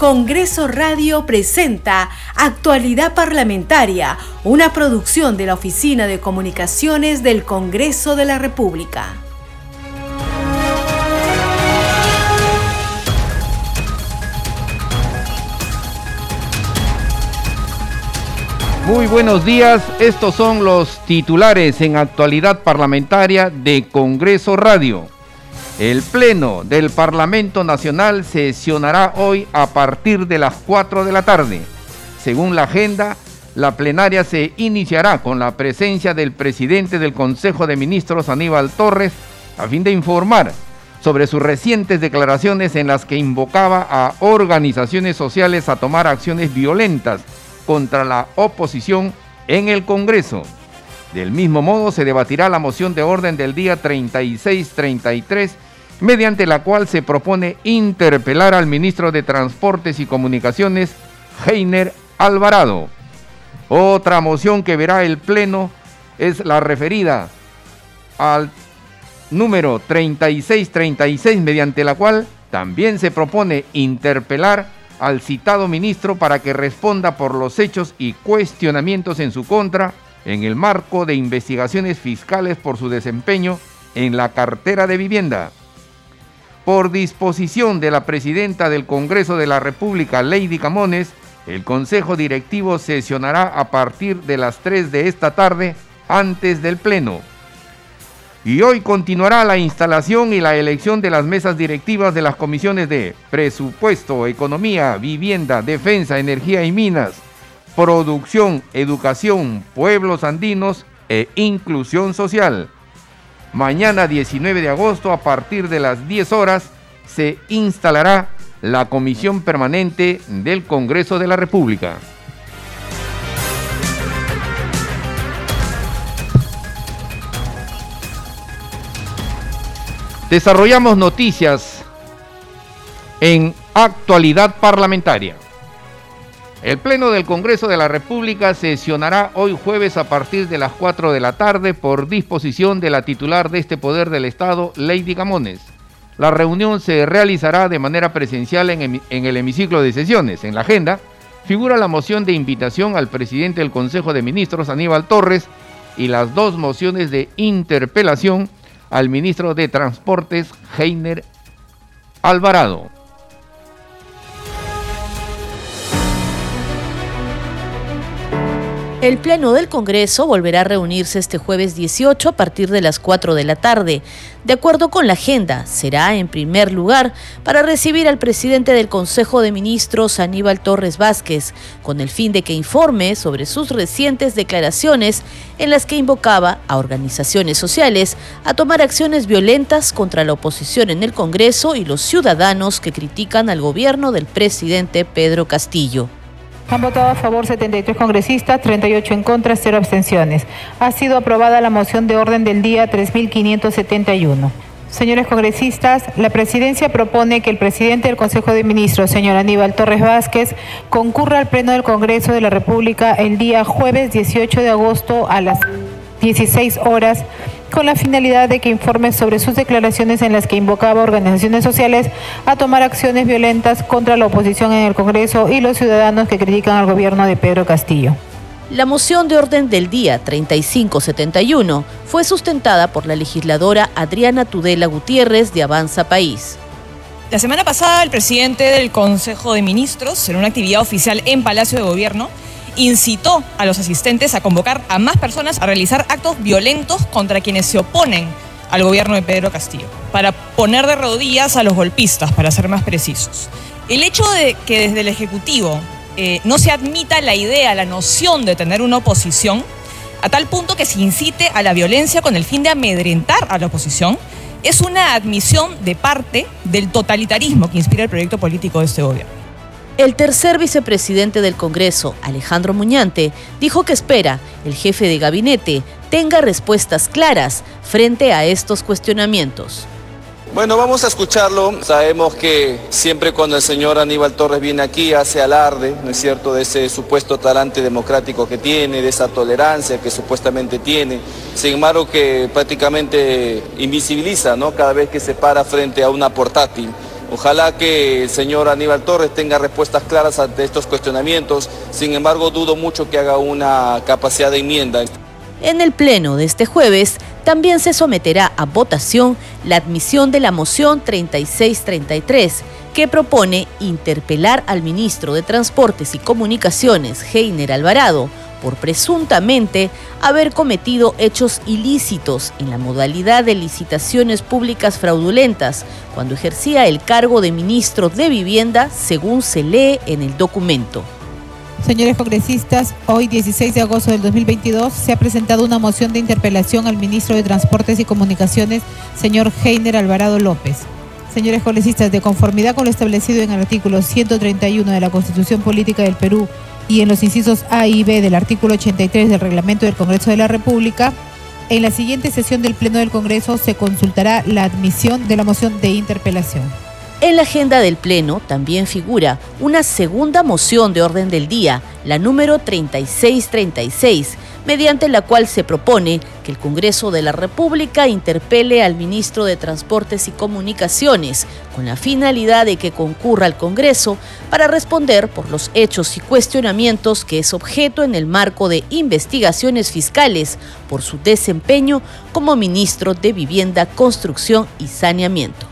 Congreso Radio presenta Actualidad Parlamentaria, una producción de la Oficina de Comunicaciones del Congreso de la República. Muy buenos días, estos son los titulares en actualidad parlamentaria de Congreso Radio. El Pleno del Parlamento Nacional sesionará hoy a partir de las 4 de la tarde. Según la agenda, la plenaria se iniciará con la presencia del presidente del Consejo de Ministros, Aníbal Torres, a fin de informar sobre sus recientes declaraciones en las que invocaba a organizaciones sociales a tomar acciones violentas contra la oposición en el Congreso. Del mismo modo, se debatirá la moción de orden del día 3633 mediante la cual se propone interpelar al ministro de Transportes y Comunicaciones, Heiner Alvarado. Otra moción que verá el Pleno es la referida al número 3636, mediante la cual también se propone interpelar al citado ministro para que responda por los hechos y cuestionamientos en su contra en el marco de investigaciones fiscales por su desempeño en la cartera de vivienda. Por disposición de la presidenta del Congreso de la República, Lady Camones, el Consejo Directivo sesionará a partir de las 3 de esta tarde antes del Pleno. Y hoy continuará la instalación y la elección de las mesas directivas de las comisiones de Presupuesto, Economía, Vivienda, Defensa, Energía y Minas, Producción, Educación, Pueblos Andinos e Inclusión Social. Mañana 19 de agosto a partir de las 10 horas se instalará la Comisión Permanente del Congreso de la República. Desarrollamos noticias en actualidad parlamentaria. El Pleno del Congreso de la República sesionará hoy jueves a partir de las 4 de la tarde por disposición de la titular de este poder del Estado, Lady Gamones. La reunión se realizará de manera presencial en, en, el hemiciclo de sesiones. En la agenda figura la moción de invitación al presidente del Consejo de Ministros, Aníbal Torres, y las dos mociones de interpelación al ministro de Transportes, Heiner Alvarado. El Pleno del Congreso volverá a reunirse este jueves 18 a partir de las 4 de la tarde. De acuerdo con la agenda, será en primer lugar para recibir al presidente del Consejo de Ministros, Aníbal Torres Vázquez, con el fin de que informe sobre sus recientes declaraciones en las que invocaba a organizaciones sociales a tomar acciones violentas contra la oposición en el Congreso y los ciudadanos que critican al gobierno del presidente Pedro Castillo. Han votado a favor 73 congresistas, 38 en contra, 0 abstenciones. Ha sido aprobada la moción de orden del día 3571. Señores congresistas, la presidencia propone que el presidente del Consejo de Ministros, señor Aníbal Torres Vázquez, concurra al Pleno del Congreso de la República el día jueves 18 de agosto a las 16 horas con la finalidad de que informe sobre sus declaraciones en las que invocaba a organizaciones sociales a tomar acciones violentas contra la oposición en el Congreso y los ciudadanos que critican al gobierno de Pedro Castillo. La moción de orden del día 3571 fue sustentada por la legisladora Adriana Tudela Gutiérrez de Avanza País. La semana pasada, el presidente del Consejo de Ministros, en una actividad oficial en Palacio de Gobierno, incitó a los asistentes a convocar a más personas a realizar actos violentos contra quienes se oponen al gobierno de Pedro Castillo, para poner de rodillas a los golpistas, para ser más precisos. El hecho de que desde el Ejecutivo eh, no se admita la idea, la noción de tener una oposición, a tal punto que se incite a la violencia con el fin de amedrentar a la oposición, es una admisión de parte del totalitarismo que inspira el proyecto político de este gobierno. El tercer vicepresidente del Congreso, Alejandro Muñante, dijo que espera el jefe de gabinete tenga respuestas claras frente a estos cuestionamientos. Bueno, vamos a escucharlo. Sabemos que siempre cuando el señor Aníbal Torres viene aquí hace alarde, ¿no es cierto?, de ese supuesto talante democrático que tiene, de esa tolerancia que supuestamente tiene. Sin embargo, que prácticamente invisibiliza, ¿no?, cada vez que se para frente a una portátil Ojalá que el señor Aníbal Torres tenga respuestas claras ante estos cuestionamientos. Sin embargo, dudo mucho que haga una capacidad de enmienda. En el pleno de este jueves también se someterá a votación la admisión de la moción 3633 que propone interpelar al ministro de Transportes y Comunicaciones, Heiner Alvarado, por presuntamente haber cometido hechos ilícitos en la modalidad de licitaciones públicas fraudulentas cuando ejercía el cargo de ministro de Vivienda, según se lee en el documento. Señores congresistas, hoy 16 de agosto del 2022 se ha presentado una moción de interpelación al ministro de Transportes y Comunicaciones, señor Heiner Alvarado López. Señores congresistas, de conformidad con lo establecido en el artículo 131 de la Constitución Política del Perú y en los incisos A y B del artículo 83 del Reglamento del Congreso de la República, en la siguiente sesión del Pleno del Congreso se consultará la admisión de la moción de interpelación. En la agenda del Pleno también figura una segunda moción de orden del día, la número 3636, mediante la cual se propone que el Congreso de la República interpele al ministro de Transportes y Comunicaciones con la finalidad de que concurra al Congreso para responder por los hechos y cuestionamientos que es objeto en el marco de investigaciones fiscales por su desempeño como ministro de Vivienda, Construcción y Saneamiento.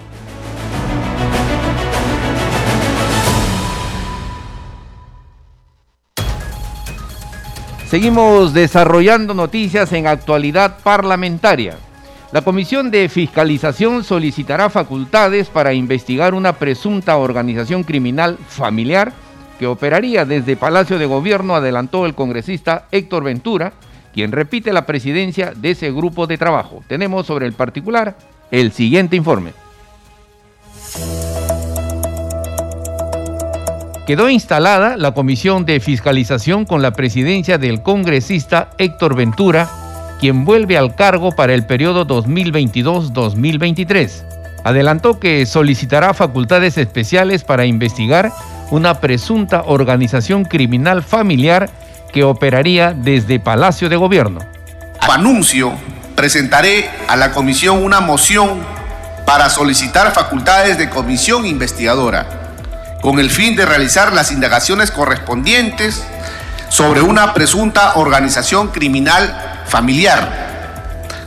Seguimos desarrollando noticias en actualidad parlamentaria. La Comisión de Fiscalización solicitará facultades para investigar una presunta organización criminal familiar que operaría desde Palacio de Gobierno, adelantó el congresista Héctor Ventura, quien repite la presidencia de ese grupo de trabajo. Tenemos sobre el particular el siguiente informe. Quedó instalada la Comisión de Fiscalización con la presidencia del congresista Héctor Ventura, quien vuelve al cargo para el periodo 2022-2023. Adelantó que solicitará facultades especiales para investigar una presunta organización criminal familiar que operaría desde Palacio de Gobierno. Anuncio, presentaré a la comisión una moción para solicitar facultades de comisión investigadora con el fin de realizar las indagaciones correspondientes sobre una presunta organización criminal familiar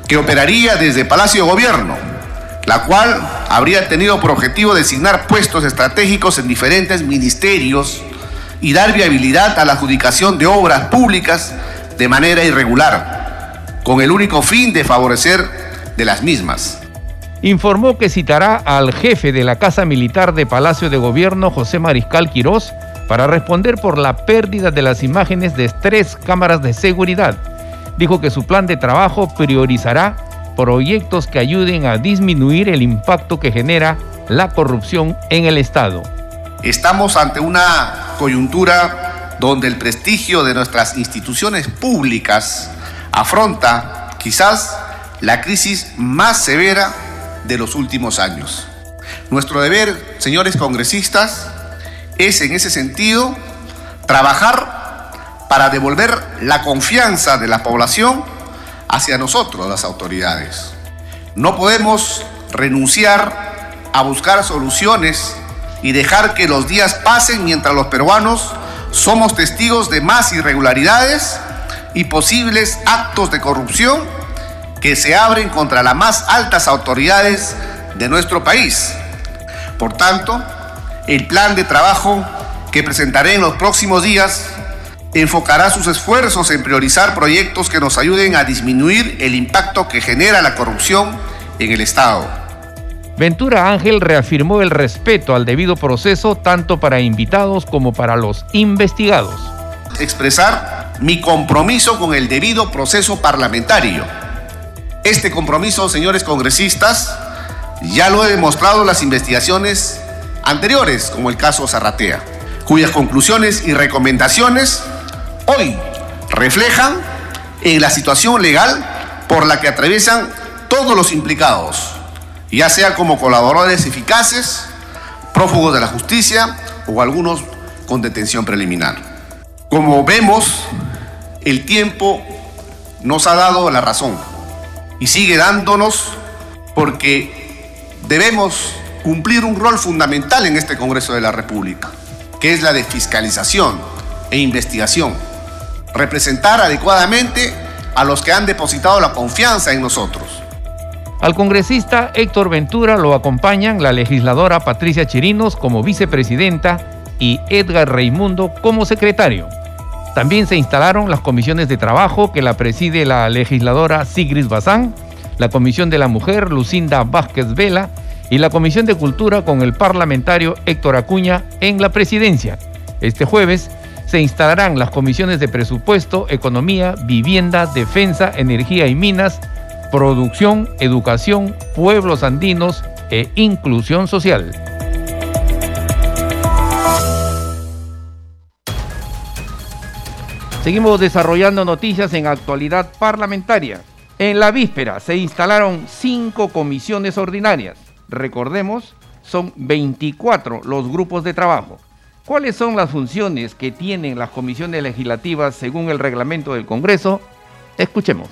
que operaría desde Palacio de Gobierno, la cual habría tenido por objetivo designar puestos estratégicos en diferentes ministerios y dar viabilidad a la adjudicación de obras públicas de manera irregular, con el único fin de favorecer de las mismas informó que citará al jefe de la Casa Militar de Palacio de Gobierno, José Mariscal Quirós, para responder por la pérdida de las imágenes de tres cámaras de seguridad. Dijo que su plan de trabajo priorizará proyectos que ayuden a disminuir el impacto que genera la corrupción en el Estado. Estamos ante una coyuntura donde el prestigio de nuestras instituciones públicas afronta quizás la crisis más severa de los últimos años. Nuestro deber, señores congresistas, es en ese sentido trabajar para devolver la confianza de la población hacia nosotros, las autoridades. No podemos renunciar a buscar soluciones y dejar que los días pasen mientras los peruanos somos testigos de más irregularidades y posibles actos de corrupción que se abren contra las más altas autoridades de nuestro país. Por tanto, el plan de trabajo que presentaré en los próximos días enfocará sus esfuerzos en priorizar proyectos que nos ayuden a disminuir el impacto que genera la corrupción en el Estado. Ventura Ángel reafirmó el respeto al debido proceso tanto para invitados como para los investigados. Expresar mi compromiso con el debido proceso parlamentario este compromiso, señores congresistas, ya lo he demostrado en las investigaciones anteriores, como el caso Zarratea, cuyas conclusiones y recomendaciones hoy reflejan en la situación legal por la que atraviesan todos los implicados, ya sea como colaboradores eficaces, prófugos de la justicia o algunos con detención preliminar. Como vemos, el tiempo nos ha dado la razón y sigue dándonos porque debemos cumplir un rol fundamental en este Congreso de la República, que es la de fiscalización e investigación. Representar adecuadamente a los que han depositado la confianza en nosotros. Al congresista Héctor Ventura lo acompañan la legisladora Patricia Chirinos como vicepresidenta y Edgar Reimundo como secretario. También se instalaron las comisiones de trabajo que la preside la legisladora Sigrid Bazán, la Comisión de la Mujer Lucinda Vázquez Vela y la Comisión de Cultura con el parlamentario Héctor Acuña en la presidencia. Este jueves se instalarán las comisiones de presupuesto, economía, vivienda, defensa, energía y minas, producción, educación, pueblos andinos e inclusión social. Seguimos desarrollando noticias en actualidad parlamentaria. En la víspera se instalaron cinco comisiones ordinarias. Recordemos, son 24 los grupos de trabajo. ¿Cuáles son las funciones que tienen las comisiones legislativas según el reglamento del Congreso? Escuchemos.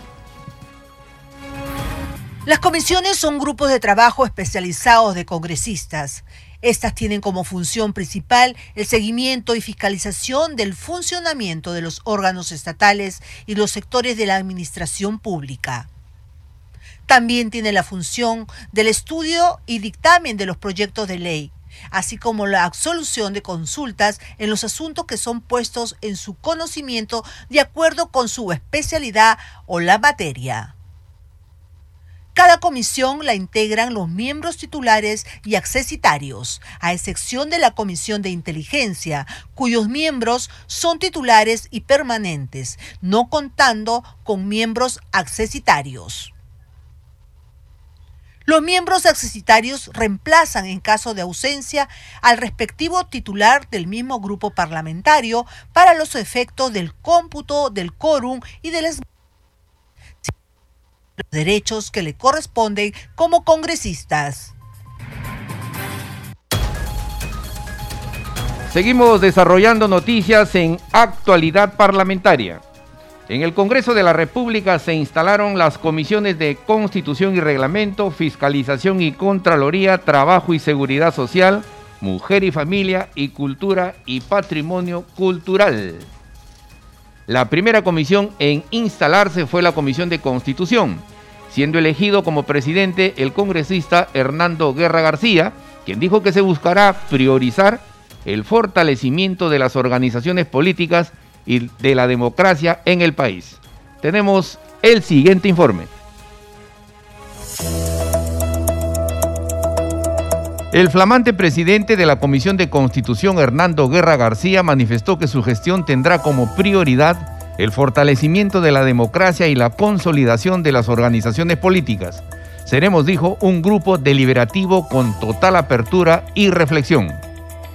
Las comisiones son grupos de trabajo especializados de congresistas. Estas tienen como función principal el seguimiento y fiscalización del funcionamiento de los órganos estatales y los sectores de la administración pública. También tiene la función del estudio y dictamen de los proyectos de ley, así como la absolución de consultas en los asuntos que son puestos en su conocimiento de acuerdo con su especialidad o la materia. Cada comisión la integran los miembros titulares y accesitarios, a excepción de la Comisión de Inteligencia, cuyos miembros son titulares y permanentes, no contando con miembros accesitarios. Los miembros accesitarios reemplazan en caso de ausencia al respectivo titular del mismo grupo parlamentario para los efectos del cómputo del quórum y del los derechos que le corresponden como congresistas. Seguimos desarrollando noticias en actualidad parlamentaria. En el Congreso de la República se instalaron las comisiones de Constitución y Reglamento, Fiscalización y Contraloría, Trabajo y Seguridad Social, Mujer y Familia y Cultura y Patrimonio Cultural. La primera comisión en instalarse fue la Comisión de Constitución, siendo elegido como presidente el congresista Hernando Guerra García, quien dijo que se buscará priorizar el fortalecimiento de las organizaciones políticas y de la democracia en el país. Tenemos el siguiente informe. El flamante presidente de la Comisión de Constitución, Hernando Guerra García, manifestó que su gestión tendrá como prioridad el fortalecimiento de la democracia y la consolidación de las organizaciones políticas. Seremos, dijo, un grupo deliberativo con total apertura y reflexión.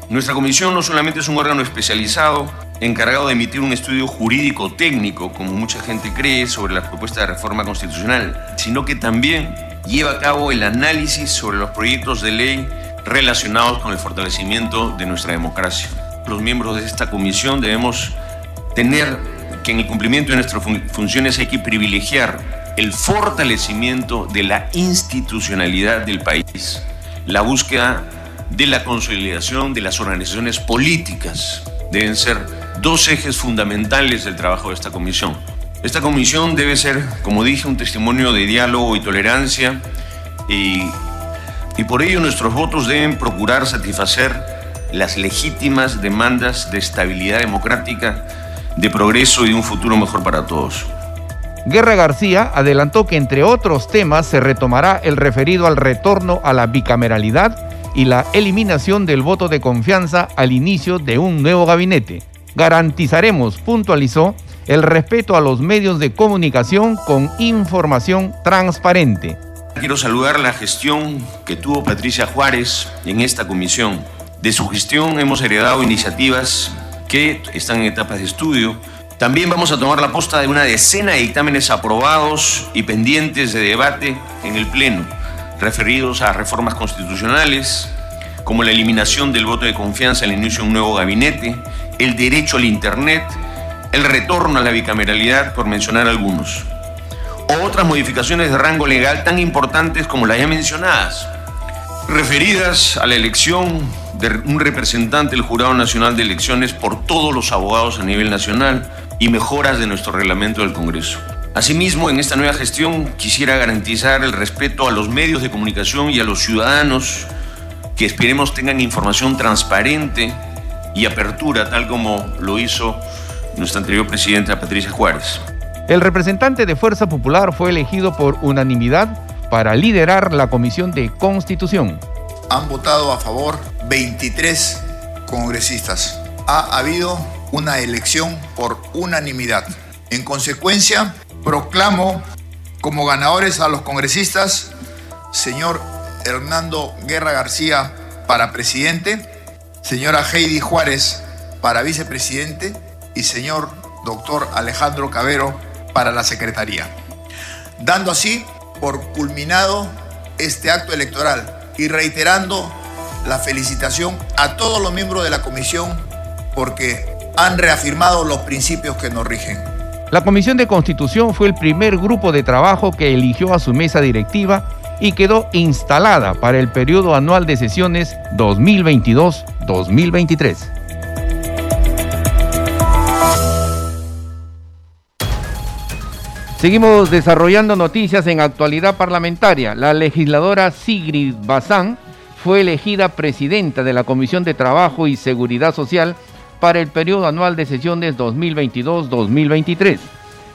Nuestra comisión no solamente es un órgano especializado encargado de emitir un estudio jurídico técnico, como mucha gente cree, sobre la propuesta de reforma constitucional, sino que también lleva a cabo el análisis sobre los proyectos de ley relacionados con el fortalecimiento de nuestra democracia. Los miembros de esta comisión debemos tener que en el cumplimiento de nuestras funciones hay que privilegiar el fortalecimiento de la institucionalidad del país, la búsqueda de la consolidación de las organizaciones políticas. Deben ser dos ejes fundamentales del trabajo de esta comisión. Esta comisión debe ser, como dije, un testimonio de diálogo y tolerancia y y por ello nuestros votos deben procurar satisfacer las legítimas demandas de estabilidad democrática, de progreso y de un futuro mejor para todos. Guerra García adelantó que entre otros temas se retomará el referido al retorno a la bicameralidad y la eliminación del voto de confianza al inicio de un nuevo gabinete. Garantizaremos, puntualizó, el respeto a los medios de comunicación con información transparente. Quiero saludar la gestión que tuvo Patricia Juárez en esta comisión. De su gestión hemos heredado iniciativas que están en etapas de estudio. También vamos a tomar la posta de una decena de dictámenes aprobados y pendientes de debate en el Pleno, referidos a reformas constitucionales, como la eliminación del voto de confianza al inicio de un nuevo gabinete, el derecho al Internet, el retorno a la bicameralidad, por mencionar algunos o otras modificaciones de rango legal tan importantes como las ya mencionadas. referidas a la elección de un representante del Jurado Nacional de Elecciones por todos los abogados a nivel nacional y mejoras de nuestro reglamento del Congreso. Asimismo, en esta nueva gestión quisiera garantizar el respeto a los medios de comunicación y a los ciudadanos que esperemos tengan información transparente y apertura, tal como lo hizo nuestra anterior presidenta Patricia Juárez. El representante de Fuerza Popular fue elegido por unanimidad para liderar la Comisión de Constitución. Han votado a favor 23 congresistas. Ha habido una elección por unanimidad. En consecuencia, proclamo como ganadores a los congresistas, señor Hernando Guerra García para presidente, señora Heidi Juárez para vicepresidente y señor doctor Alejandro Cabero para la Secretaría, dando así por culminado este acto electoral y reiterando la felicitación a todos los miembros de la comisión porque han reafirmado los principios que nos rigen. La Comisión de Constitución fue el primer grupo de trabajo que eligió a su mesa directiva y quedó instalada para el periodo anual de sesiones 2022-2023. Seguimos desarrollando noticias en actualidad parlamentaria. La legisladora Sigrid Bazán fue elegida presidenta de la Comisión de Trabajo y Seguridad Social para el periodo anual de sesiones 2022-2023.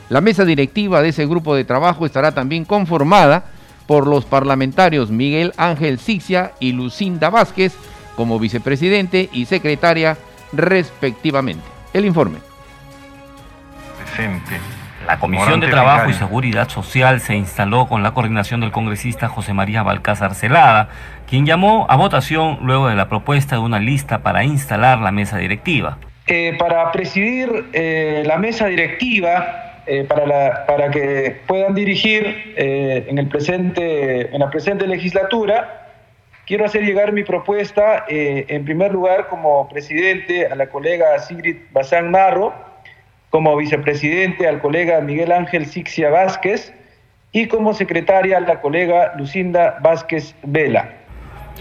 La mesa directiva de ese grupo de trabajo estará también conformada por los parlamentarios Miguel Ángel Sixia y Lucinda Vázquez como vicepresidente y secretaria respectivamente. El informe. Presente. La Comisión de Trabajo y Seguridad Social se instaló con la coordinación del congresista José María Balcázar Celada, quien llamó a votación luego de la propuesta de una lista para instalar la mesa directiva. Eh, para presidir eh, la mesa directiva, eh, para, la, para, que puedan dirigir en, el presente, en la presente legislatura, quiero hacer llegar mi propuesta, en primer lugar, como presidente a la colega Sigrid Bazán Narro, como vicepresidente al colega Miguel Ángel Sixia Vázquez y como secretaria a la colega Lucinda Vázquez Vela.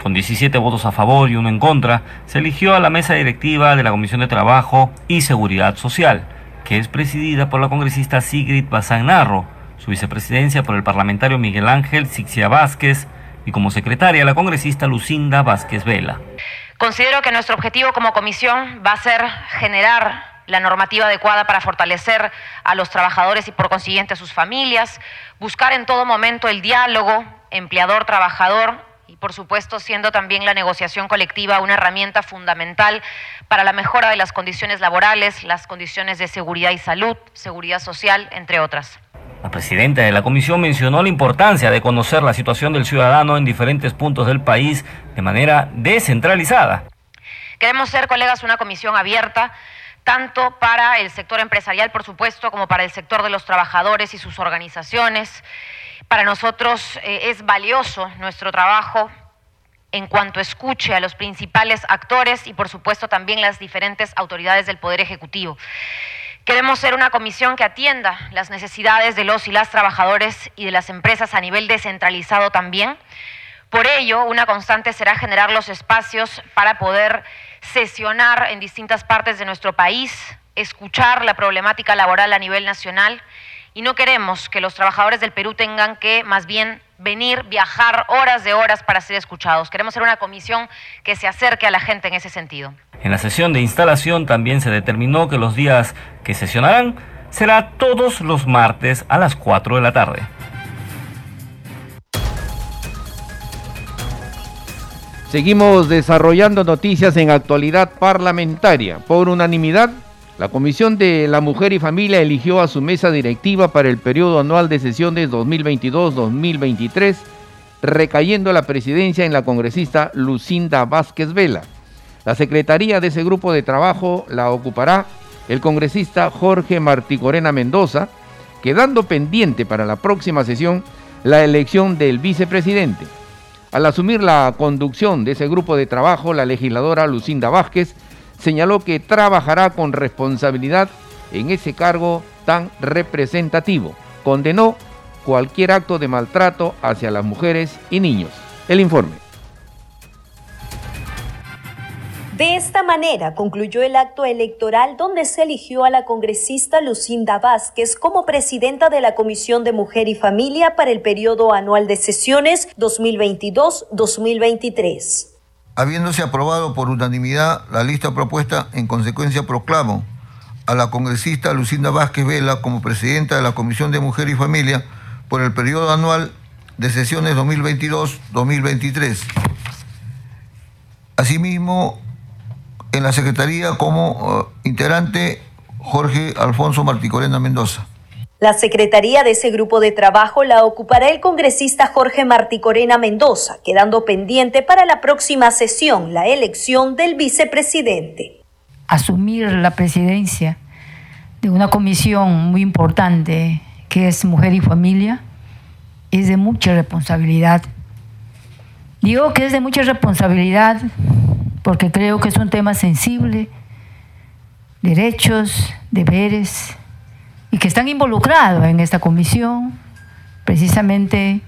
Con 17 votos a favor y uno en contra, se eligió a la mesa directiva de la Comisión de Trabajo y Seguridad Social, que es presidida por la congresista Sigrid Bazán Narro, su vicepresidencia por el parlamentario Miguel Ángel Sixia Vázquez y como secretaria la congresista Lucinda Vázquez Vela. Considero que nuestro objetivo como comisión va a ser generar la normativa adecuada para fortalecer a los trabajadores y por consiguiente a sus familias, buscar en todo momento el diálogo empleador-trabajador y por supuesto siendo también la negociación colectiva una herramienta fundamental para la mejora de las condiciones laborales, las condiciones de seguridad y salud, seguridad social, entre otras. La presidenta de la comisión mencionó la importancia de conocer la situación del ciudadano en diferentes puntos del país de manera descentralizada. Queremos ser, colegas, una comisión abierta tanto para el sector empresarial, por supuesto, como para el sector de los trabajadores y sus organizaciones. Para nosotros eh, es valioso nuestro trabajo en cuanto escuche a los principales actores y, por supuesto, también las diferentes autoridades del Poder Ejecutivo. Queremos ser una comisión que atienda las necesidades de los y las trabajadores y de las empresas a nivel descentralizado también. Por ello, una constante será generar los espacios para poder sesionar en distintas partes de nuestro país, escuchar la problemática laboral a nivel nacional y no queremos que los trabajadores del Perú tengan que más bien venir, viajar horas de horas para ser escuchados. Queremos ser una comisión que se acerque a la gente en ese sentido. En la sesión de instalación también se determinó que los días que sesionarán será todos los martes a las 4 de la tarde. Seguimos desarrollando noticias en actualidad parlamentaria. Por unanimidad, la Comisión de la Mujer y Familia eligió a su mesa directiva para el periodo anual de sesiones 2022-2023, recayendo la presidencia en la congresista Lucinda Vázquez Vela. La secretaría de ese grupo de trabajo la ocupará el congresista Jorge Martí Corena Mendoza, quedando pendiente para la próxima sesión la elección del vicepresidente. Al asumir la conducción de ese grupo de trabajo, la legisladora Lucinda Vázquez señaló que trabajará con responsabilidad en ese cargo tan representativo. Condenó cualquier acto de maltrato hacia las mujeres y niños. El informe. De esta manera concluyó el acto electoral donde se eligió a la congresista Lucinda Vázquez como presidenta de la Comisión de Mujer y Familia para el periodo anual de sesiones 2022-2023. Habiéndose aprobado por unanimidad la lista propuesta, en consecuencia proclamo a la congresista Lucinda Vázquez Vela como presidenta de la Comisión de Mujer y Familia por el periodo anual de sesiones 2022-2023. Asimismo, en la Secretaría como uh, integrante Jorge Alfonso Marticorena Mendoza. La secretaría de ese grupo de trabajo la ocupará el congresista Jorge Marticorena Mendoza, quedando pendiente para la próxima sesión la elección del vicepresidente. Asumir la presidencia de una comisión muy importante que es Mujer y Familia es de mucha responsabilidad. Digo que es de mucha responsabilidad porque creo que es un tema sensible, derechos, deberes, y que están involucrados en esta comisión, precisamente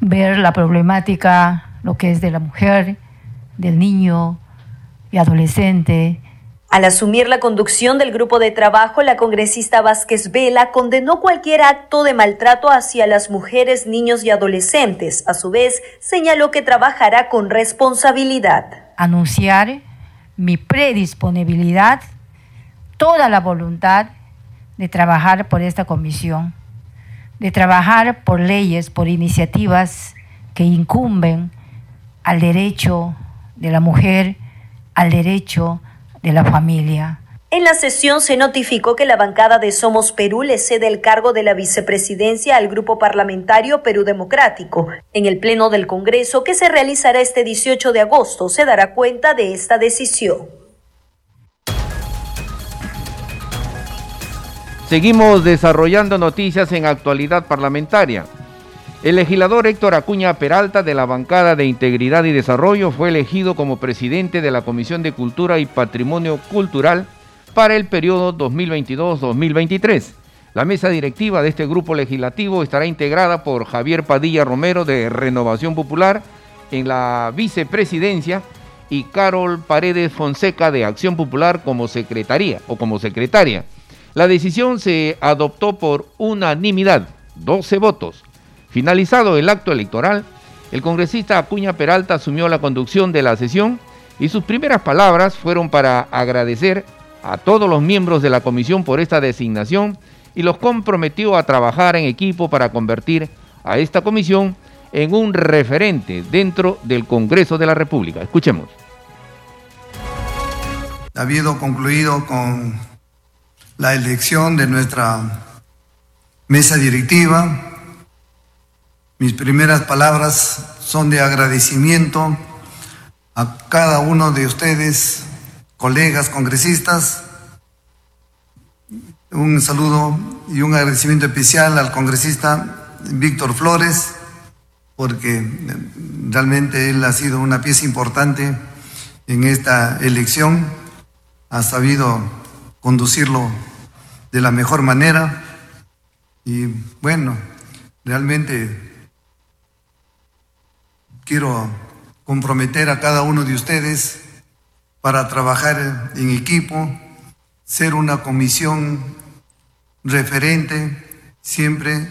ver la problemática, lo que es de la mujer, del niño y adolescente, al asumir la conducción del grupo de trabajo, la congresista Vázquez Vela condenó cualquier acto de maltrato hacia las mujeres, niños y adolescentes. A su vez, señaló que trabajará con responsabilidad. Anunciar mi predisponibilidad, toda la voluntad de trabajar por esta comisión, de trabajar por leyes, por iniciativas que incumben al derecho de la mujer, al derecho de la familia. En la sesión se notificó que la bancada de Somos Perú le cede el cargo de la vicepresidencia al grupo parlamentario Perú Democrático. En el Pleno del Congreso, que se realizará este 18 de agosto, se dará cuenta de esta decisión. Seguimos desarrollando noticias en actualidad parlamentaria. El legislador Héctor Acuña Peralta de la bancada de Integridad y Desarrollo fue elegido como presidente de la Comisión de Cultura y Patrimonio Cultural para el periodo 2022-2023. La mesa directiva de este grupo legislativo estará integrada por Javier Padilla Romero de Renovación Popular en la vicepresidencia y Carol Paredes Fonseca de Acción Popular como secretaría o como secretaria. La decisión se adoptó por unanimidad, 12 votos. Finalizado el acto electoral, el congresista Acuña Peralta asumió la conducción de la sesión y sus primeras palabras fueron para agradecer a todos los miembros de la comisión por esta designación y los comprometió a trabajar en equipo para convertir a esta comisión en un referente dentro del Congreso de la República. Escuchemos. Habiendo concluido con la elección de nuestra mesa directiva. Mis primeras palabras son de agradecimiento a cada uno de ustedes, colegas congresistas. Un saludo y un agradecimiento especial al congresista Víctor Flores, porque realmente él ha sido una pieza importante en esta elección, ha sabido conducirlo de la mejor manera. Y bueno, realmente quiero comprometer a cada uno de ustedes para trabajar en equipo, ser una comisión referente siempre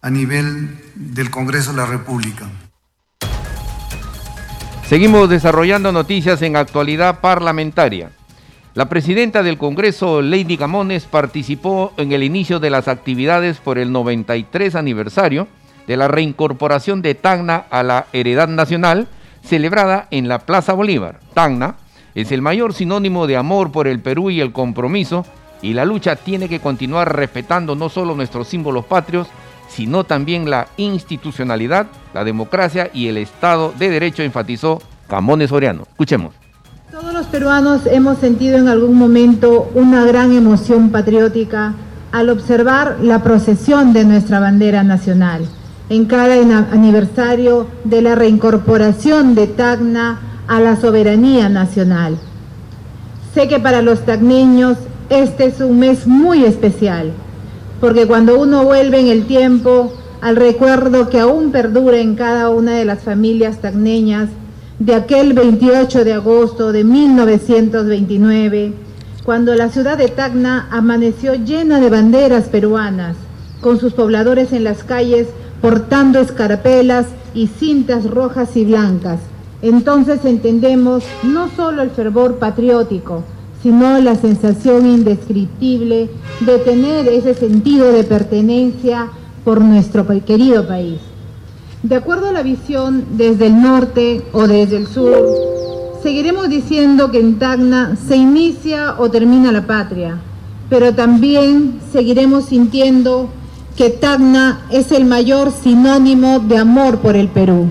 a nivel del Congreso de la República. Seguimos desarrollando noticias en actualidad parlamentaria. La presidenta del Congreso, Lady Gamones, participó en el inicio de las actividades por el 93 aniversario de la reincorporación de Tacna a la heredad nacional, celebrada en la Plaza Bolívar. Tacna es el mayor sinónimo de amor por el Perú y el compromiso, y la lucha tiene que continuar respetando no solo nuestros símbolos patrios, sino también la institucionalidad, la democracia y el Estado de Derecho, enfatizó Gamones Soriano. Escuchemos. Todos los peruanos hemos sentido en algún momento una gran emoción patriótica al observar la procesión de nuestra bandera nacional en cada aniversario de la reincorporación de Tacna a la soberanía nacional. Sé que para los tacneños este es un mes muy especial, porque cuando uno vuelve en el tiempo al recuerdo que aún perdura en cada una de las familias tacneñas de aquel 28 de agosto de 1929, cuando la ciudad de Tacna amaneció llena de banderas peruanas, con sus pobladores en las calles portando escarpelas y cintas rojas y blancas. Entonces entendemos no solo el fervor patriótico, sino la sensación indescriptible de tener ese sentido de pertenencia por nuestro querido país. De acuerdo a la visión desde el norte o desde el sur, seguiremos diciendo que en Tacna se inicia o termina la patria, pero también seguiremos sintiendo que Tacna es el mayor sinónimo de amor por el Perú.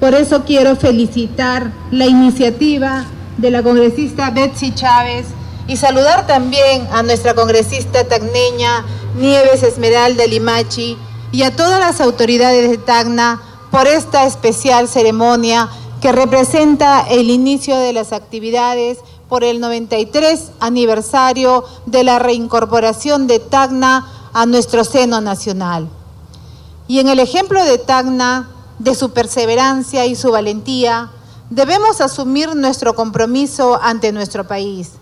Por eso quiero felicitar la iniciativa de la congresista Betsy Chávez y saludar también a nuestra congresista tacneña Nieves Esmeralda Limachi y a todas las autoridades de Tacna por esta especial ceremonia que representa el inicio de las actividades por el 93 aniversario de la reincorporación de Tacna a nuestro seno nacional. Y en el ejemplo de Tacna, de su perseverancia y su valentía, debemos asumir nuestro compromiso ante nuestro país,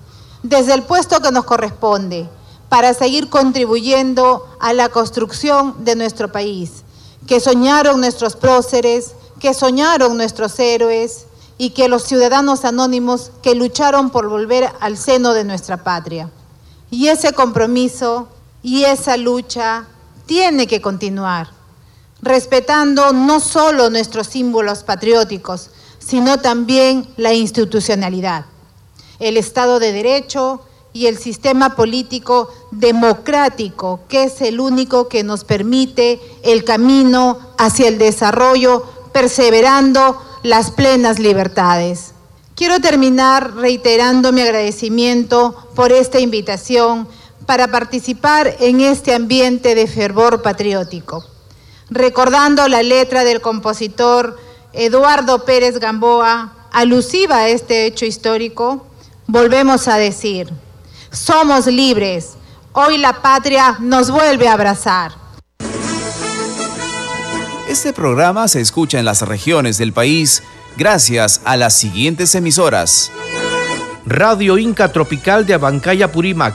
desde el puesto que nos corresponde, para seguir contribuyendo a la construcción de nuestro país, que soñaron nuestros próceres, que soñaron nuestros héroes y que los ciudadanos anónimos que lucharon por volver al seno de nuestra patria. Y ese compromiso y esa lucha tiene que continuar, respetando no solo nuestros símbolos patrióticos, sino también la institucionalidad, el Estado de Derecho y el sistema político democrático, que es el único que nos permite el camino hacia el desarrollo, perseverando las plenas libertades. Quiero terminar reiterando mi agradecimiento por esta invitación para participar en este ambiente de fervor patriótico, recordando la letra del compositor Eduardo Pérez Gamboa, alusiva a este hecho histórico, volvemos a decir, somos libres, hoy la patria nos vuelve a abrazar. Este programa se escucha en las regiones del país gracias a las siguientes emisoras. Radio Inca Tropical de Abancaya Purímac,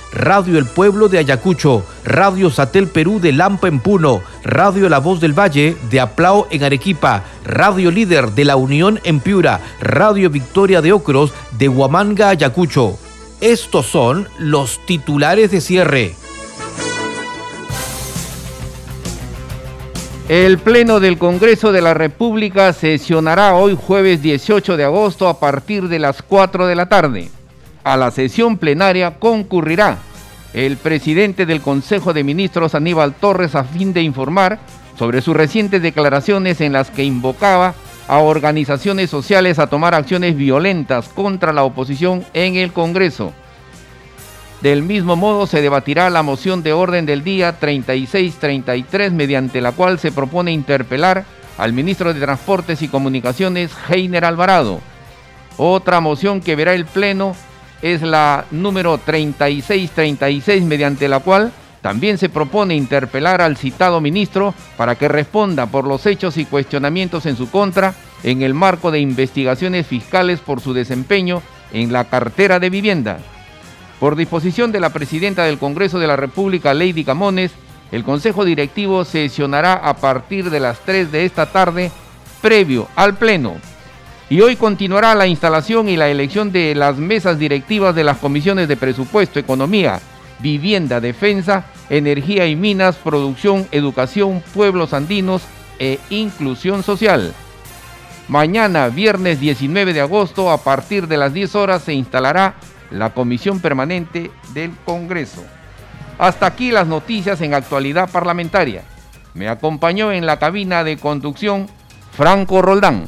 Radio El Pueblo de Ayacucho, Radio Satel Perú de Lampa en Puno, Radio La Voz del Valle de Aplao en Arequipa, Radio Líder de La Unión en Piura, Radio Victoria de Ocros de Huamanga, Ayacucho. Estos son los titulares de cierre. El Pleno del Congreso de la República sesionará hoy jueves 18 de agosto a partir de las 4 de la tarde. A la sesión plenaria concurrirá el presidente del Consejo de Ministros Aníbal Torres a fin de informar sobre sus recientes declaraciones en las que invocaba a organizaciones sociales a tomar acciones violentas contra la oposición en el Congreso. Del mismo modo se debatirá la moción de orden del día 3633 mediante la cual se propone interpelar al ministro de Transportes y Comunicaciones Heiner Alvarado. Otra moción que verá el Pleno es la número 3636 mediante la cual también se propone interpelar al citado ministro para que responda por los hechos y cuestionamientos en su contra en el marco de investigaciones fiscales por su desempeño en la cartera de vivienda. Por disposición de la presidenta del Congreso de la República, Lady Camones, el Consejo Directivo sesionará a partir de las 3 de esta tarde previo al Pleno y hoy continuará la instalación y la elección de las mesas directivas de las comisiones de presupuesto, economía, vivienda, defensa, energía y minas, producción, educación, pueblos andinos e inclusión social. Mañana, viernes 19 de agosto, a partir de las 10 horas, se instalará la Comisión Permanente del Congreso. Hasta aquí las noticias en actualidad parlamentaria. Me acompañó en la cabina de conducción Franco Roldán.